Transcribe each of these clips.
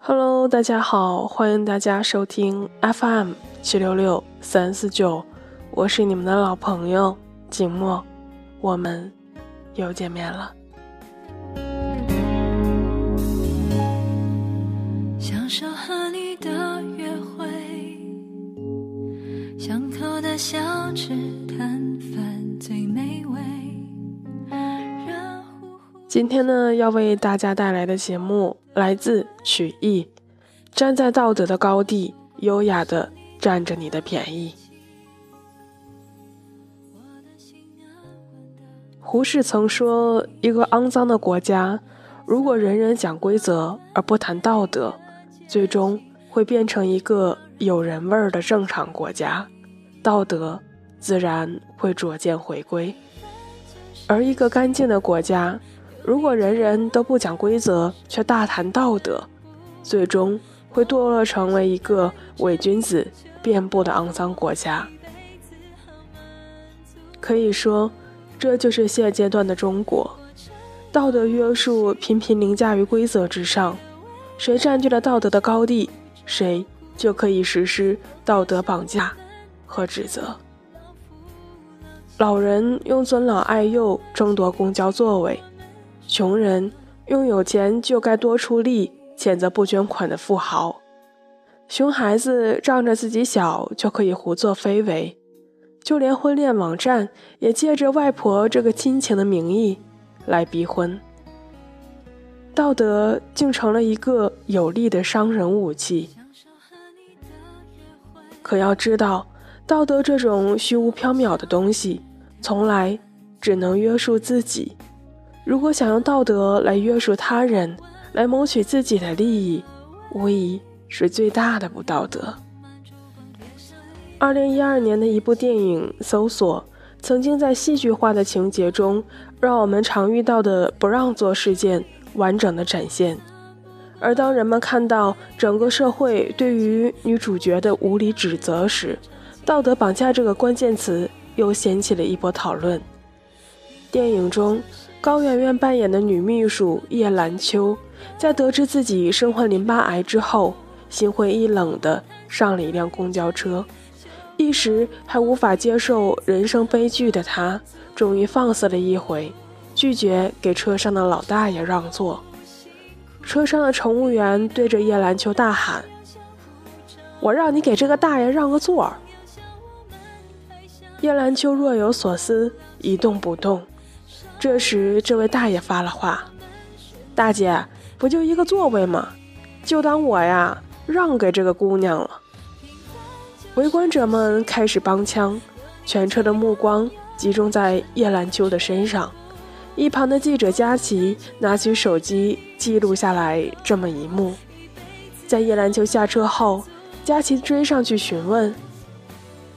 Hello，大家好，欢迎大家收听 FM 七六六三四九，我是你们的老朋友景墨，我们又见面了。享受和你的约会，巷口的小吃今天呢，要为大家带来的节目来自曲艺，站在道德的高地，优雅的占着你的便宜。胡适曾说：“一个肮脏的国家，如果人人讲规则而不谈道德，最终会变成一个有人味儿的正常国家，道德自然会逐渐回归。而一个干净的国家。”如果人人都不讲规则，却大谈道德，最终会堕落成为一个伪君子遍布的肮脏国家。可以说，这就是现阶段的中国，道德约束频频凌驾于规则之上，谁占据了道德的高地，谁就可以实施道德绑架和指责。老人用尊老爱幼争夺公交座位。穷人用有钱就该多出力，谴责不捐款的富豪；熊孩子仗着自己小就可以胡作非为，就连婚恋网站也借着外婆这个亲情的名义来逼婚。道德竟成了一个有力的伤人武器。可要知道，道德这种虚无缥缈的东西，从来只能约束自己。如果想用道德来约束他人，来谋取自己的利益，无疑是最大的不道德。二零一二年的一部电影《搜索》，曾经在戏剧化的情节中，让我们常遇到的不让座事件完整的展现。而当人们看到整个社会对于女主角的无理指责时，道德绑架这个关键词又掀起了一波讨论。电影中。高圆圆扮演的女秘书叶兰秋，在得知自己身患淋巴癌之后，心灰意冷地上了一辆公交车。一时还无法接受人生悲剧的她，终于放肆了一回，拒绝给车上的老大爷让座。车上的乘务员对着叶兰秋大喊：“我让你给这个大爷让个座！”叶兰秋若有所思，一动不动。这时，这位大爷发了话：“大姐，不就一个座位吗？就当我呀让给这个姑娘了。”围观者们开始帮腔，全车的目光集中在叶兰秋的身上。一旁的记者佳琪拿起手机记录下来这么一幕。在叶兰秋下车后，佳琪追上去询问：“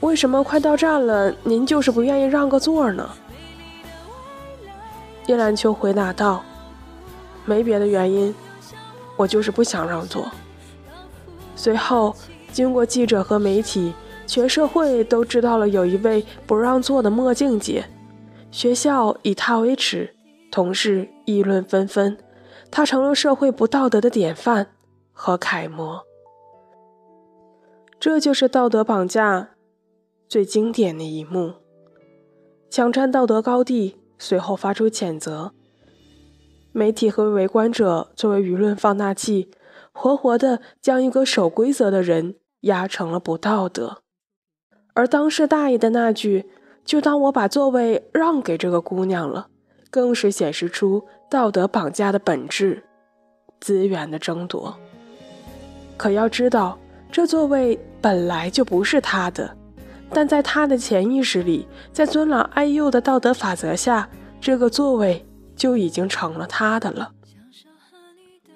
为什么快到站了，您就是不愿意让个座呢？”叶兰秋回答道：“没别的原因，我就是不想让座。”随后，经过记者和媒体，全社会都知道了有一位不让座的墨镜姐，学校以她为耻，同事议论纷纷，她成了社会不道德的典范和楷模。这就是道德绑架最经典的一幕，抢占道德高地。随后发出谴责，媒体和围观者作为舆论放大器，活活的将一个守规则的人压成了不道德。而当事大爷的那句“就当我把座位让给这个姑娘了”，更是显示出道德绑架的本质——资源的争夺。可要知道，这座位本来就不是他的。但在他的潜意识里，在尊老爱幼的道德法则下，这个座位就已经成了他的了。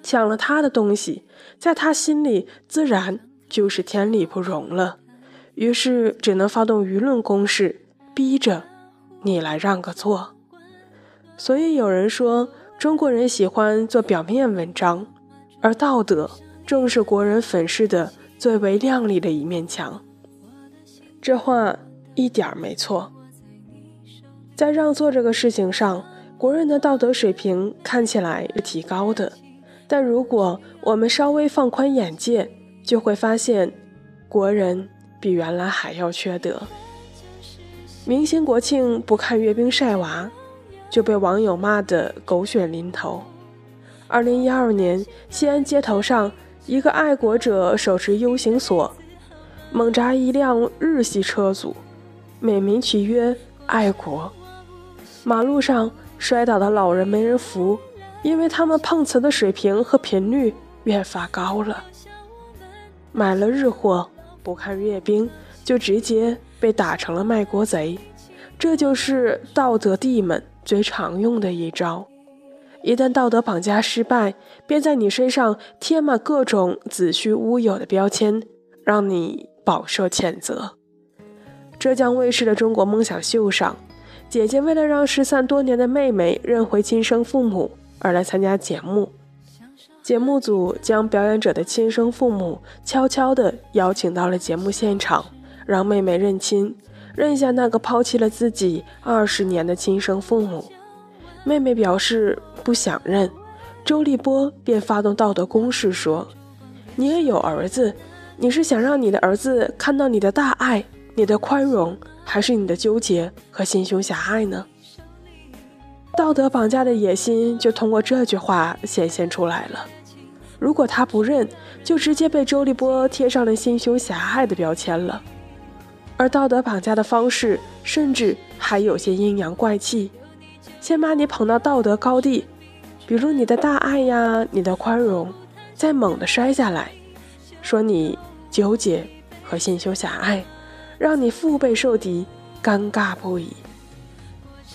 抢了他的东西，在他心里自然就是天理不容了。于是只能发动舆论攻势，逼着你来让个座。所以有人说，中国人喜欢做表面文章，而道德正是国人粉饰的最为亮丽的一面墙。这话一点没错。在让座这个事情上，国人的道德水平看起来是提高的，但如果我们稍微放宽眼界，就会发现，国人比原来还要缺德。明星国庆不看阅兵晒娃，就被网友骂得狗血淋头。二零一二年，西安街头上，一个爱国者手持 U 型锁，猛砸一辆日系车组，美名其曰爱国。马路上摔倒的老人没人扶，因为他们碰瓷的水平和频率越发高了。买了日货不看阅兵，就直接被打成了卖国贼，这就是道德帝们最常用的一招。一旦道德绑架失败，便在你身上贴满各种子虚乌有的标签，让你饱受谴责。浙江卫视的《中国梦想秀》上，姐姐为了让失散多年的妹妹认回亲生父母而来参加节目，节目组将表演者的亲生父母悄悄地邀请到了节目现场，让妹妹认亲，认下那个抛弃了自己二十年的亲生父母。妹妹表示不想认，周立波便发动道德攻势说：“你也有儿子，你是想让你的儿子看到你的大爱、你的宽容，还是你的纠结和心胸狭隘呢？”道德绑架的野心就通过这句话显现出来了。如果他不认，就直接被周立波贴上了心胸狭隘的标签了。而道德绑架的方式，甚至还有些阴阳怪气。先把你捧到道德高地，比如你的大爱呀，你的宽容，再猛地摔下来，说你纠结和心胸狭隘，让你腹背受敌，尴尬不已。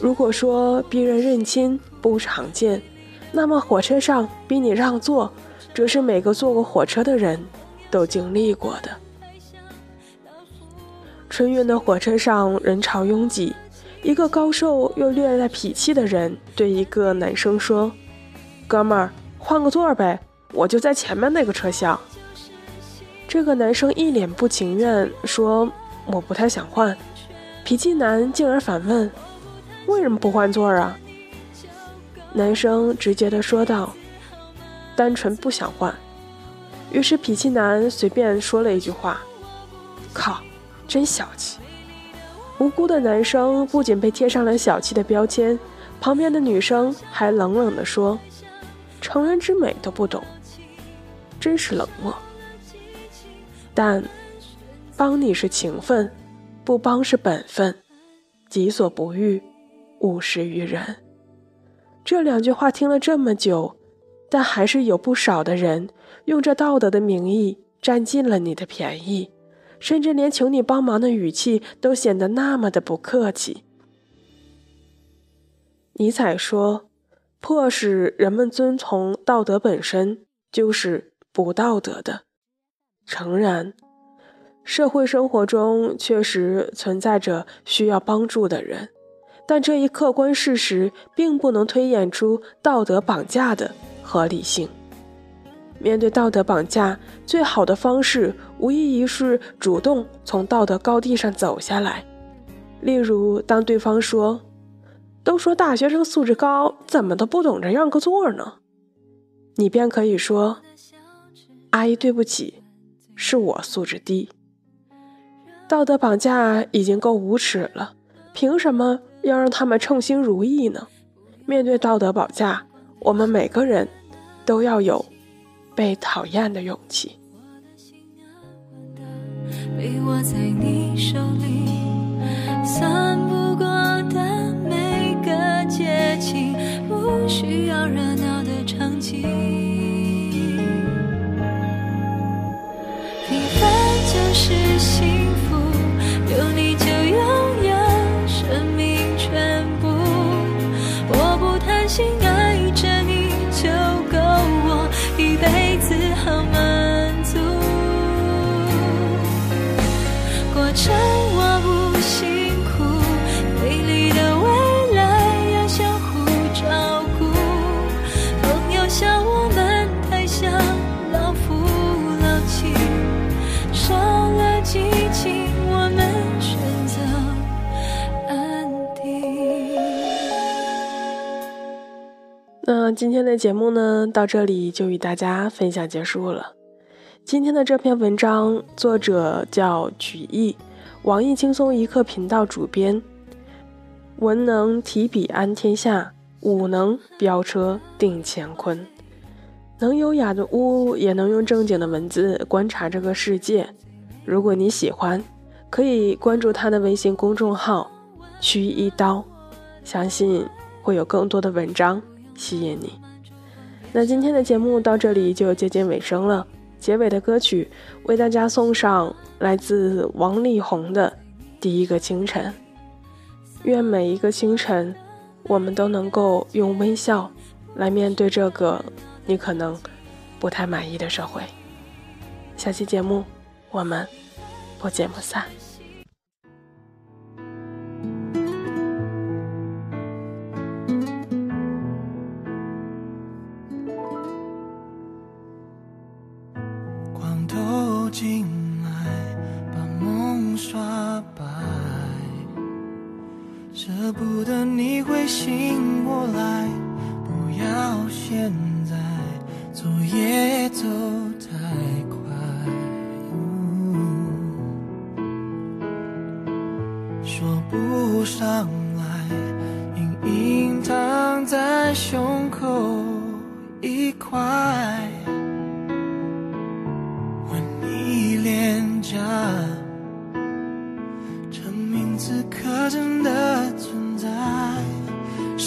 如果说逼人认亲不常见，那么火车上逼你让座，这是每个坐过火车的人都经历过的。春运的火车上人潮拥挤。一个高瘦又略带痞气的人对一个男生说：“哥们儿，换个座呗，我就在前面那个车厢。”这个男生一脸不情愿说：“我不太想换。”脾气男进而反问：“为什么不换座啊？”男生直接的说道：“单纯不想换。”于是脾气男随便说了一句话：“靠，真小气。”无辜的男生不仅被贴上了小气的标签，旁边的女生还冷冷地说：“成人之美都不懂，真是冷漠。”但，帮你是情分，不帮是本分，己所不欲，勿施于人。这两句话听了这么久，但还是有不少的人用这道德的名义占尽了你的便宜。甚至连求你帮忙的语气都显得那么的不客气。尼采说：“迫使人们遵从道德本身就是不道德的。”诚然，社会生活中确实存在着需要帮助的人，但这一客观事实并不能推演出道德绑架的合理性。面对道德绑架，最好的方式无异于是主动从道德高地上走下来。例如，当对方说：“都说大学生素质高，怎么都不懂得让个座呢？”你便可以说：“阿姨，对不起，是我素质低。”道德绑架已经够无耻了，凭什么要让他们称心如意呢？面对道德绑架，我们每个人都要有。被讨厌的勇气。被握在你手里，散不过的每个节气，不需要热闹的场景，是今天的节目呢，到这里就与大家分享结束了。今天的这篇文章作者叫曲艺，网易轻松一刻频道主编。文能提笔安天下，武能飙车定乾坤。能优雅的巫，也能用正经的文字观察这个世界。如果你喜欢，可以关注他的微信公众号“曲一刀”，相信会有更多的文章吸引你。那今天的节目到这里就接近尾声了，结尾的歌曲为大家送上来自王力宏的《第一个清晨》。愿每一个清晨，我们都能够用微笑来面对这个你可能不太满意的社会。下期节目，我们不见不散。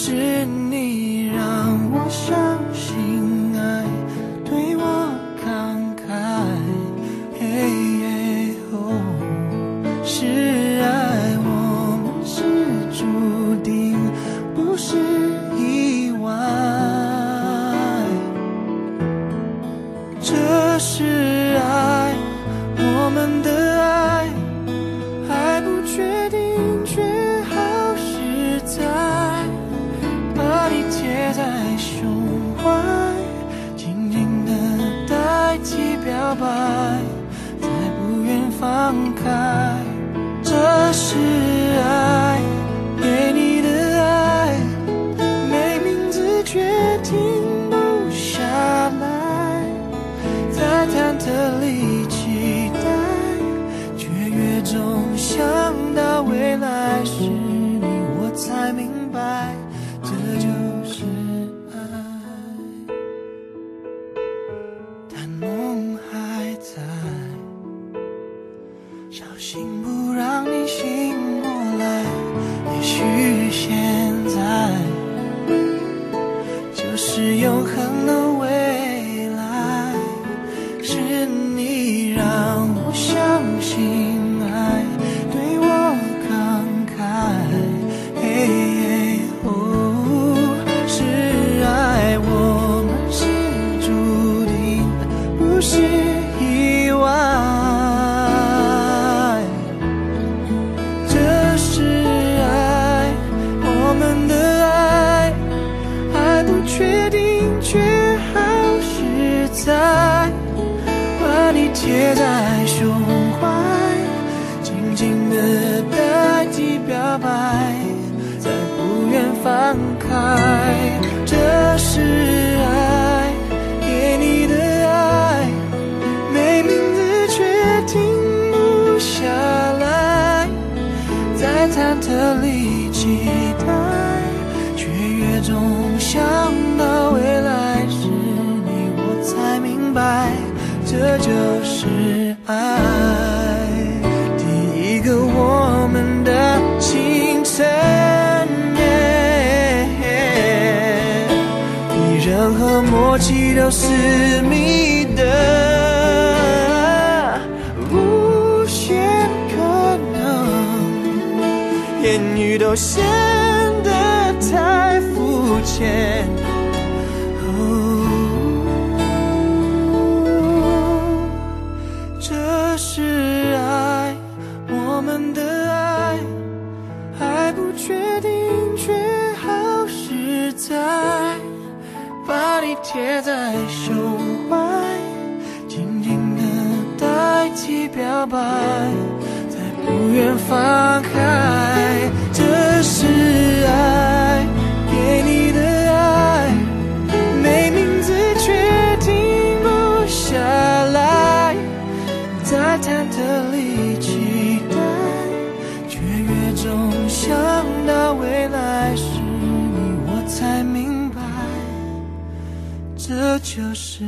是你让我相信怀，静静的代替表白，再不愿放开。这是爱，给你的爱，没名字却停不下来，在忐忑里期待，却越总想到。未来是你，我才明白，这就默契都是你的无限可能，言语都显得太肤浅。贴在胸怀静静的代替表白再不愿放开这是爱给你的爱没名字却停不下来在忐忑里期待却越总想这就是。